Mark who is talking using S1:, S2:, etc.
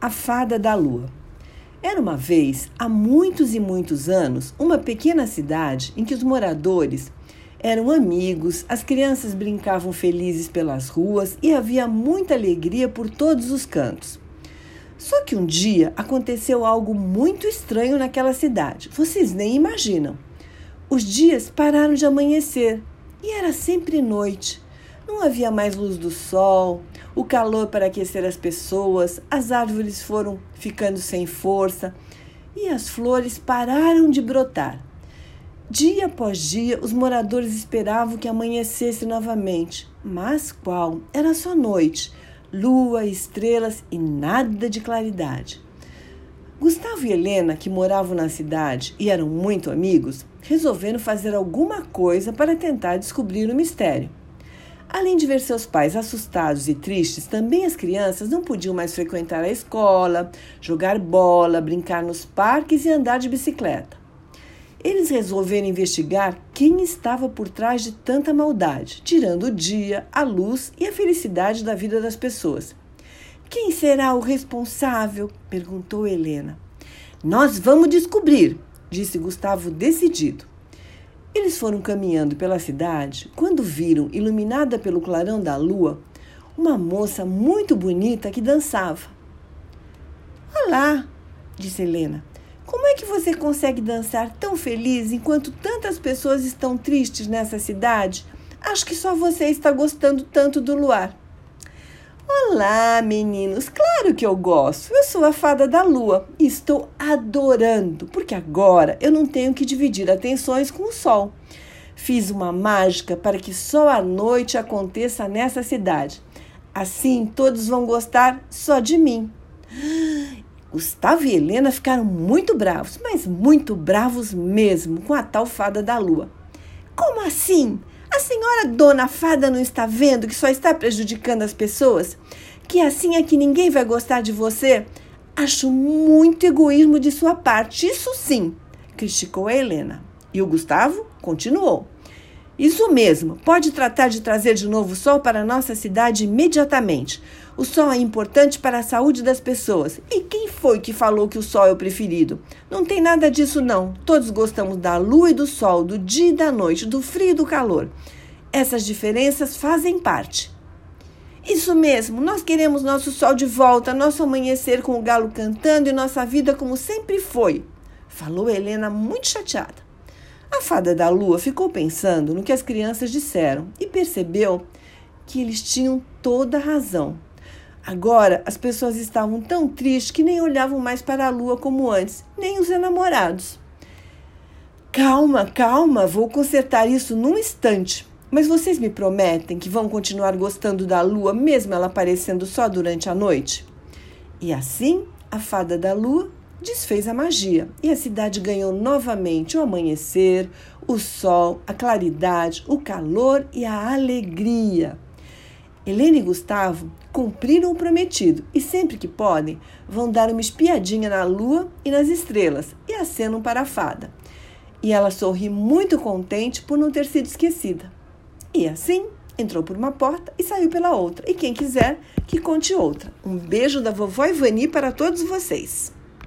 S1: A Fada da Lua. Era uma vez, há muitos e muitos anos, uma pequena cidade em que os moradores eram amigos, as crianças brincavam felizes pelas ruas e havia muita alegria por todos os cantos. Só que um dia aconteceu algo muito estranho naquela cidade. Vocês nem imaginam. Os dias pararam de amanhecer e era sempre noite. Não havia mais luz do sol, o calor para aquecer as pessoas, as árvores foram ficando sem força e as flores pararam de brotar. Dia após dia, os moradores esperavam que amanhecesse novamente, mas qual? Era só noite, lua, estrelas e nada de claridade. Gustavo e Helena, que moravam na cidade e eram muito amigos, resolveram fazer alguma coisa para tentar descobrir o mistério. Além de ver seus pais assustados e tristes, também as crianças não podiam mais frequentar a escola, jogar bola, brincar nos parques e andar de bicicleta. Eles resolveram investigar quem estava por trás de tanta maldade, tirando o dia, a luz e a felicidade da vida das pessoas. Quem será o responsável? perguntou Helena. Nós vamos descobrir, disse Gustavo decidido. Eles foram caminhando pela cidade quando viram, iluminada pelo clarão da lua, uma moça muito bonita que dançava. Olá, disse Helena. Como é que você consegue dançar tão feliz enquanto tantas pessoas estão tristes nessa cidade? Acho que só você está gostando tanto do luar. Olá, meninos! Claro que eu gosto. Eu sou a fada da lua e estou adorando, porque agora eu não tenho que dividir atenções com o sol. Fiz uma mágica para que só a noite aconteça nessa cidade. Assim todos vão gostar só de mim. Gustavo e Helena ficaram muito bravos, mas muito bravos mesmo com a tal fada da lua. Como assim? A senhora dona fada não está vendo que só está prejudicando as pessoas? Que assim é que ninguém vai gostar de você? Acho muito egoísmo de sua parte, isso sim, criticou a Helena. E o Gustavo continuou. Isso mesmo, pode tratar de trazer de novo o sol para a nossa cidade imediatamente. O sol é importante para a saúde das pessoas. E quem foi que falou que o sol é o preferido? Não tem nada disso, não. Todos gostamos da lua e do sol, do dia e da noite, do frio e do calor. Essas diferenças fazem parte. Isso mesmo, nós queremos nosso sol de volta, nosso amanhecer com o galo cantando e nossa vida como sempre foi, falou Helena muito chateada. A fada da lua ficou pensando no que as crianças disseram e percebeu que eles tinham toda a razão. Agora as pessoas estavam tão tristes que nem olhavam mais para a lua como antes, nem os enamorados. Calma, calma, vou consertar isso num instante. Mas vocês me prometem que vão continuar gostando da lua, mesmo ela aparecendo só durante a noite? E assim, a fada da lua desfez a magia e a cidade ganhou novamente o amanhecer, o sol, a claridade, o calor e a alegria. Helena e Gustavo cumpriram o prometido e sempre que podem vão dar uma espiadinha na lua e nas estrelas e acenam para a fada. E ela sorri muito contente por não ter sido esquecida. E assim entrou por uma porta e saiu pela outra. E quem quiser que conte outra. Um beijo da vovó Ivani para todos vocês.